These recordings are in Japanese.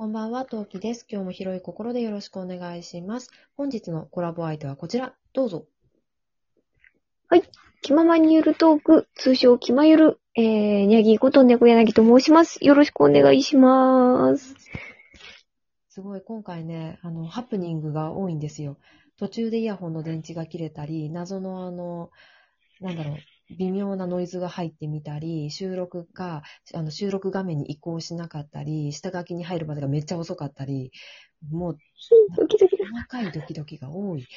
こんばんは、トウキです。今日も広い心でよろしくお願いします。本日のコラボ相手はこちら、どうぞ。気ままにゆるトーク、通称気まゆる、えー、にゃぎこと猫柳と申します。よろしくお願いします。すごい、今回ね、あの、ハプニングが多いんですよ。途中でイヤホンの電池が切れたり、謎のあの、なんだろう、微妙なノイズが入ってみたり、収録が、あの、収録画面に移行しなかったり、下書きに入るまでがめっちゃ遅かったり、もう、ドキドキだ。細かいドキドキが多い。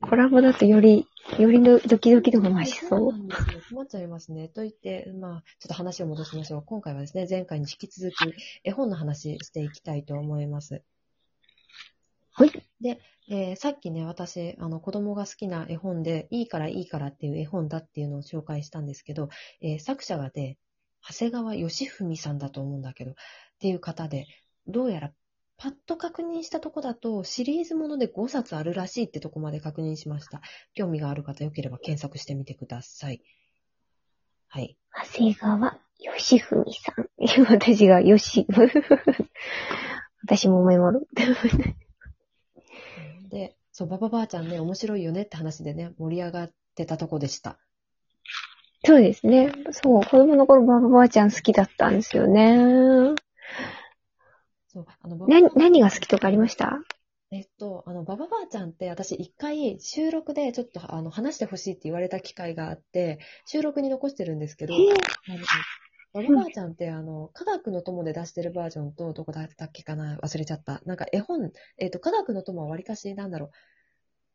コラボだとより、よりのドキドキ度が増しそう。なんですよ。困っちゃいますね。と言って、まあ、ちょっと話を戻しましょう。今回はですね、前回に引き続き、絵本の話していきたいと思います。はい。で、えーさっきね、私、あの、子供が好きな絵本で、いいからいいからっていう絵本だっていうのを紹介したんですけど、えー作者がで、長谷川義文さんだと思うんだけど、っていう方で、どうやら、パッと確認したとこだと、シリーズもので5冊あるらしいってとこまで確認しました。興味がある方よければ検索してみてください。はい。長谷川義文さん。私がよし、私もメモる？で、そう、ババばあちゃんね、面白いよねって話でね、盛り上がってたとこでした。そうですね。そう、子供の頃ババばあちゃん好きだったんですよね。そう、あの、ババな、何が好きとかありました？えっと、あの、ババばあちゃんって私一回収録でちょっとあの話してほしいって言われた機会があって、収録に残してるんですけど、えーあのババばあちゃんってあの、科学の友で出してるバージョンとどこだったっけかな忘れちゃった。なんか絵本、えっと、科学の友はわりかしなんだろう。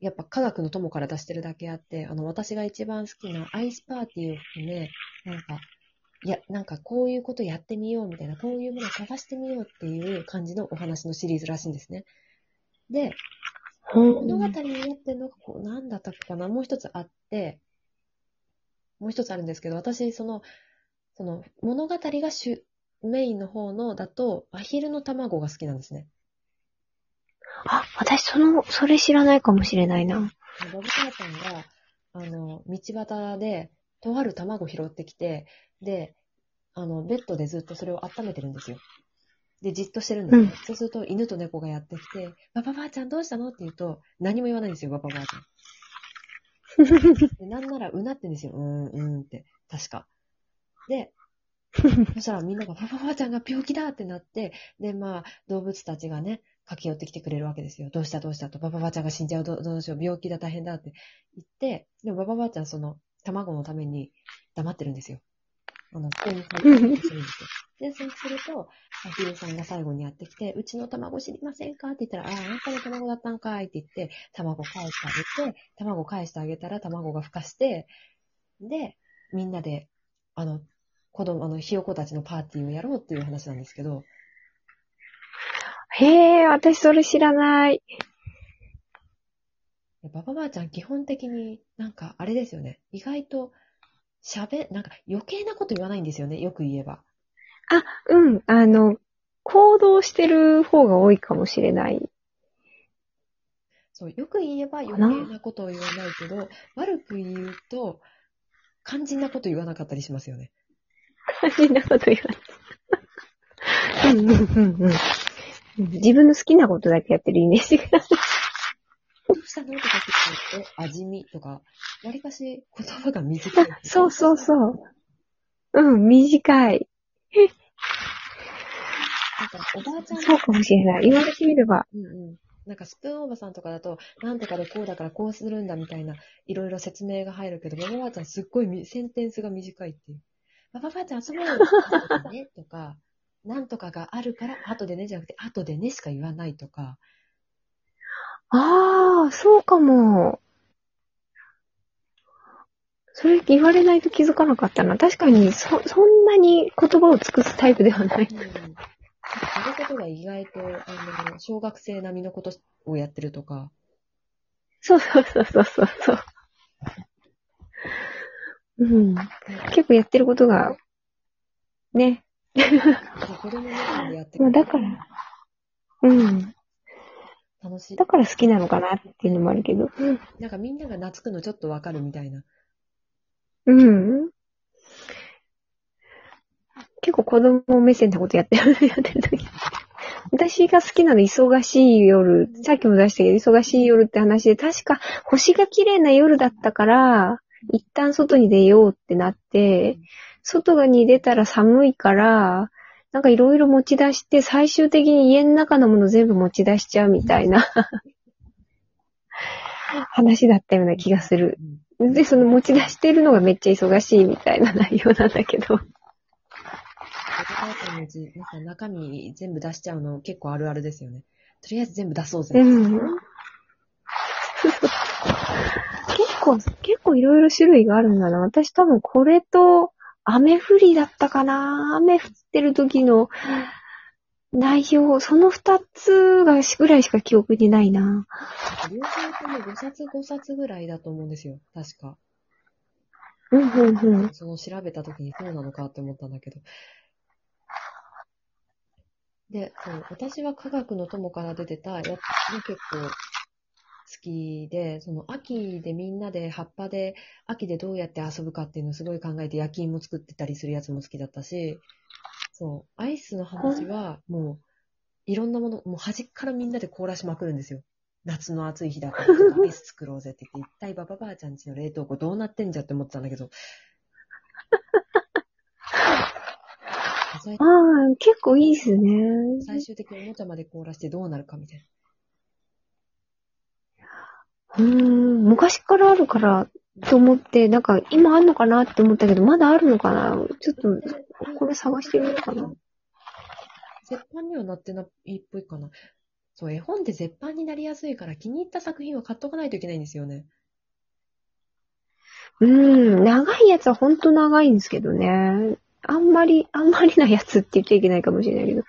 やっぱ科学の友から出してるだけあって、あの、私が一番好きなアイスパーティーを含め、なんか、いや、なんかこういうことやってみようみたいな、こういうものを探してみようっていう感じのお話のシリーズらしいんですね。で、物語になってるのが、こう、なんだったかな、もう一つあって、もう一つあるんですけど、私、その、その、物語が主、メインの方のだと、アヒルの卵が好きなんですね。あ、私その、それ知らないかもしれないな。バブカーちゃんが、あの、道端で、とある卵拾ってきて、で、あの、ベッドでずっとそれを温めてるんですよ。で、じっとしてるんですよ。うんそうすると、犬と猫がやってきて、ババばあちゃんどうしたの？って言うと、何も言わないんですよ、ババばあちゃん。でなんなら、うなってんですよ。うーん、うーんって。確か。で、そしたらみんなが、パパばあちゃんが病気だってなって、で、まあ、動物たちがね、駆け寄ってきてくれるわけですよ。どうしたどうしたと、パパばあちゃんが死んじゃう、どうどうしよう、病気だ、大変だって言って、でもパパばあちゃん、その、卵のために黙ってるんですよ。あの、普通に入ってるんですよ。で、そうすると、アヒルさんが最後にやってきて、うちの卵知りませんか？って言ったら、ああ、あんたの卵だったんかいって言って、卵返してあげて、卵返してあげたら卵が孵化して、で、みんなで、あの、子供、あの、ひよこたちのパーティーをやろうっていう話なんですけど、へえ、私それ知らない。ババばあちゃん基本的になんかあれですよね。意外と喋、なんか余計なこと言わないんですよね。よく言えば。あ、うん、あの、行動してる方が多いかもしれない。そう、よく言えば余計な？ことを言わないけど、悪く言うと、肝心なこと言わなかったりしますよね。そんなこと言わない。うんうんうんうん。自分の好きなことだけやってるイメージが。どうしたのとかって言って、味見とか、わりかし言葉が短い。そうそうそう。うん、短い。なんか、おばあちゃんそうかもしれない。言われてみれば。うんうん。なんかスプーンおばさんとかだと、なんとかでこうだからこうするんだみたいな、いろいろ説明が入るけど、ババばあちゃんすっごいみセンテンスが短いっていう。ババばあちゃん遊ぼうよ後でね、とか、なんとかがあるから、後でねじゃなくて、後でねしか言わないとか、ああ、そうかも。それ言われないと気づかなかったな。確かに、そ、そんなに言葉を尽くすタイプではない。うん。やることが意外と、あの、小学生並みのことをやってるとか、そうそうそうそうそうそう。うん。結構やってることが、ね。子供のやってまあだから、うん。楽しい。だから好きなのかなっていうのもあるけど。なんかみんなが懐くのちょっとわかるみたいな。うん。結子供目線なことやってる、やってる時。私が好きなの忙しい夜、さっきも出したけど、忙しい夜って話で、確か星が綺麗な夜だったから、一旦外に出ようってなって、外に出たら寒いから、なんかいろいろ持ち出して、最終的に家の中のもの全部持ち出しちゃうみたいな話だったような気がする。うんで、その持ち出してるのがめっちゃ忙しいみたいな内容なんだけど。中身全部出しちゃうの結構あるあるですよね。とりあえず全部出そうぜ。うん。結構、結構いろいろ種類があるんだな。私多分これと、雨降りだったかな雨降ってる時の内容、その二つがぐらいしか記憶にないな。両方とも5冊5冊ぐらいだと思うんですよ。確か。うん、うん、うん。その調べた時にそうなのかって思ったんだけど。で、そう私は科学の友から出てたや結構好きで、その秋でみんなで葉っぱで、秋でどうやって遊ぶかっていうのをすごい考えて焼き芋作ってたりするやつも好きだったし、そう、アイスの話はもういろんなもの、もう端っからみんなで凍らしまくるんですよ。夏の暑い日だから、とアイス作ろうぜって言って、一体ババばあちゃんちの冷凍庫どうなってんじゃって思ってたんだけど。最 ああ、結構いいっすね。最終的におもちゃまで凍らしてどうなるかみたいうーん、昔からあるから、と思って、なんか今あんのかなって思ったけど、まだあるのかな？ちょっと、な。これ探してみようかな。絶版にはなってないっぽいかな。そう、絵本って絶版になりやすいから気に入った作品は買っとかないといけないんですよね。うーん、長いやつはほんと長いんですけどね。あんまり、あんまりなやつって言っちゃいけないかもしれないけど。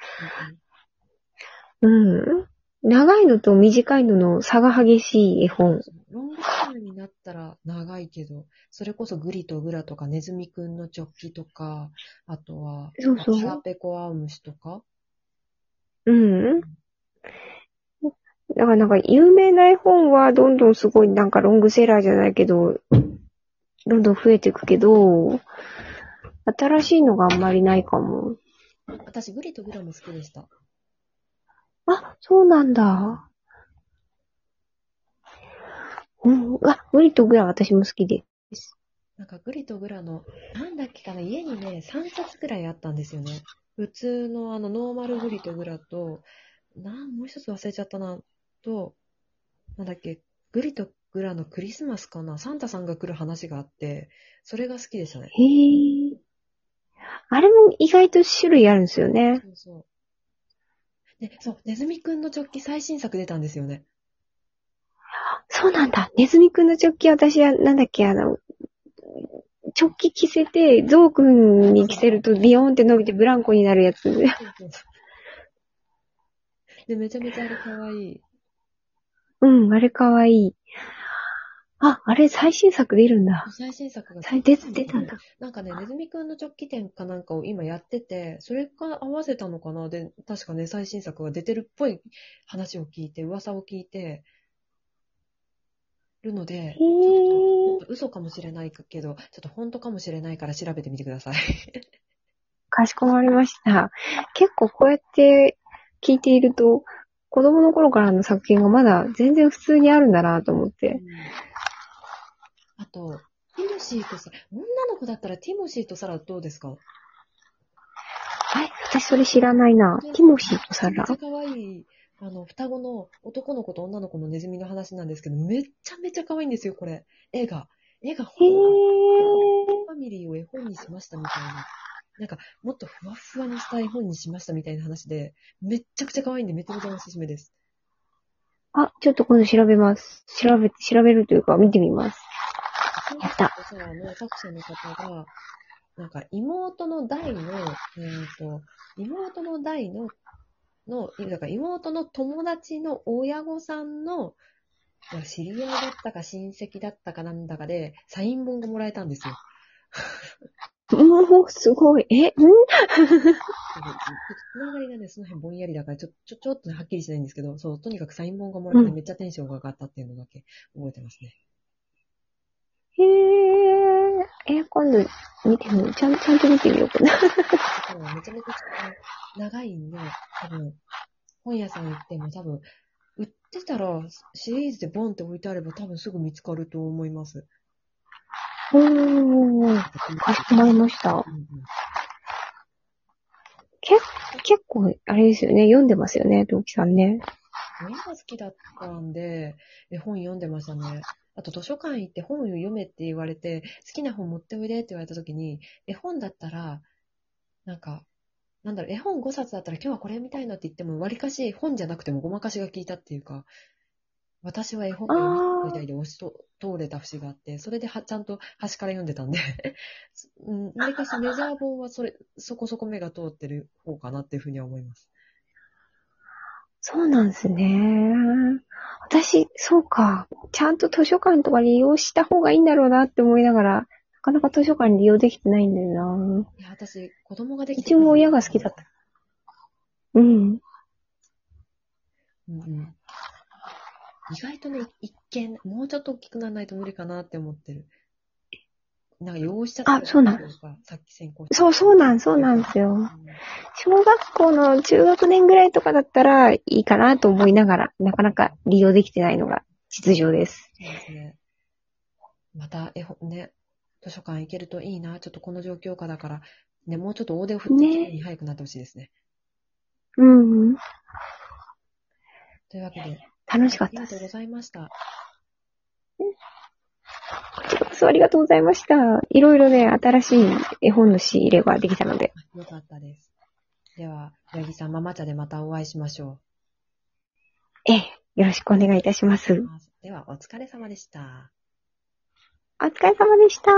うん。長いのと短いのの差が激しい絵本。ロングタイムになったら長いけど、それこそグリとグラとかネズミくんのチョッキとか、あとは、そうそう腹ペコアオムシとか、うん。だからなんか有名な絵本はどんどんすごいなんかロングセラーじゃないけど、どんどん増えていくけど、新しいのがあんまりないかも。私グリとグラも好きでした。あ、そうなんだ。うん。あ、グリとグラ私も好きです。なんかグリとグラの、なんだっけかな、家にね、3冊くらいあったんですよね。普通のあの、ノーマルグリとグラと、なん、もう一つ忘れちゃったな、と、なんだっけ、グリとグラのクリスマスかな、サンタさんが来る話があって、それが好きでしたね。へえ。あれも意外と種類あるんですよね。そうそう。で、そう、ネズミくんのチョッキ最新作出たんですよね。そうなんだ。ネズミくんのチョッキ私は、なんだっけ、あの、チョッキ着せて、ゾウくんに着せるとビヨーンって伸びてブランコになるやつ。で、めちゃめちゃあれ可愛い。うん、あれかわいい。あ、あれ最新作出るんだ。最新作が。最出出たんだ。なんかね、ネズミくんの直帰店かなんかを今やってて、それか合わせたのかな？で、確かね、最新作が出てるっぽい話を聞いて、噂を聞いてるので、へちょっー。と嘘かもしれないけど、ちょっと本当かもしれないから調べてみてください。かしこまりました。結構こうやって聞いていると、子供の頃からの作品がまだ全然普通にあるんだなと思って。あと、ティモシーとサラ、女の子だったらティモシーとサラどうですか？はい、私それ知らないな。ティモシーとサラめっちゃ。可愛い、あの、双子の男の子と女の子のネズミの話なんですけど、めっちゃめちゃ可愛いんですよ、これ。絵が。絵がへほ。ファミリーを絵本にしましたみたいな。なんか、もっとふわふわにした絵本にしましたみたいな話で、めっちゃくちゃ可愛いんで、めちゃめちゃおすすめです。あ、ちょっと今度調べます。調べ、調べるというか見てみます。やったサラの作者の方が、なんか妹の代の、えっ、と、妹の代の、の、だから妹の友達の親御さんの、まあ知り合いだったか親戚だったかなんだかで、サイン本がもらえたんですよ。もう、すごい。え、ん？つながりがね、その辺ぼんやりだから、ちょ、ちょ、ちょっとねはっきりしないんですけど、そう、とにかくサイン本がもらえてうんめっちゃテンションが上がったっていうのだけ覚えてますね。へー。え、今度見てみよう。ちゃん、ちゃんと見てみようかな。めちゃめちゃ長いんで、多分、本屋さん行っても多分、売ってたらシリーズでボンって置いてあれば多分すぐ見つかると思います。おー、かしこまりました。うんうん結結構、あれですよね。読んでますよね、同期さんね。親が好きだったんで、絵本読んでましたね。あと図書館行って本を読めって言われて、好きな本持っておいでって言われた時に、絵本だったら、なんか、なんだろう、絵本5冊だったら今日はこれ見たいなって言っても、わりかし本じゃなくてもごまかしが効いたっていうか、私は絵本で読みたいで押しと通れた節があって、それではちゃんと端から読んでたんで、うん、わりかしメジャー本はそれ、そこそこ目が通ってる方かなっていうふうには思います。そうなんですね。私、そうか。ちゃんと図書館とか利用した方がいいんだろうなって思いながら、なかなか図書館利用できてないんだよな。いや、私、子供ができうちも親が好きだった。うん。うんうん意外とね、一見、もうちょっと大きくならないと無理かなって思ってる。なんか汚しちゃったあそうなんんさっき先行そう、そうなん、そうなんですよ。うん小学校の中学年ぐらいとかだったらいいかなと思いながら、なかなか利用できてないのが実情です。そうですね。また、絵本ね、図書館行けるといいな。ちょっとこの状況下だから、ね、もうちょっと大手を振ってねきに早くなってほしいですね。うん。というわけで、楽しかったです。ありがとうございました。こちらこそありがとうございました。いろいろね、新しい絵本の仕入れができたので。あよかったです。では、八木さん、ママ茶でまたお会いしましょええ、よろしくお願いいたします。う。では、お疲れ様でした。お疲れ様でした。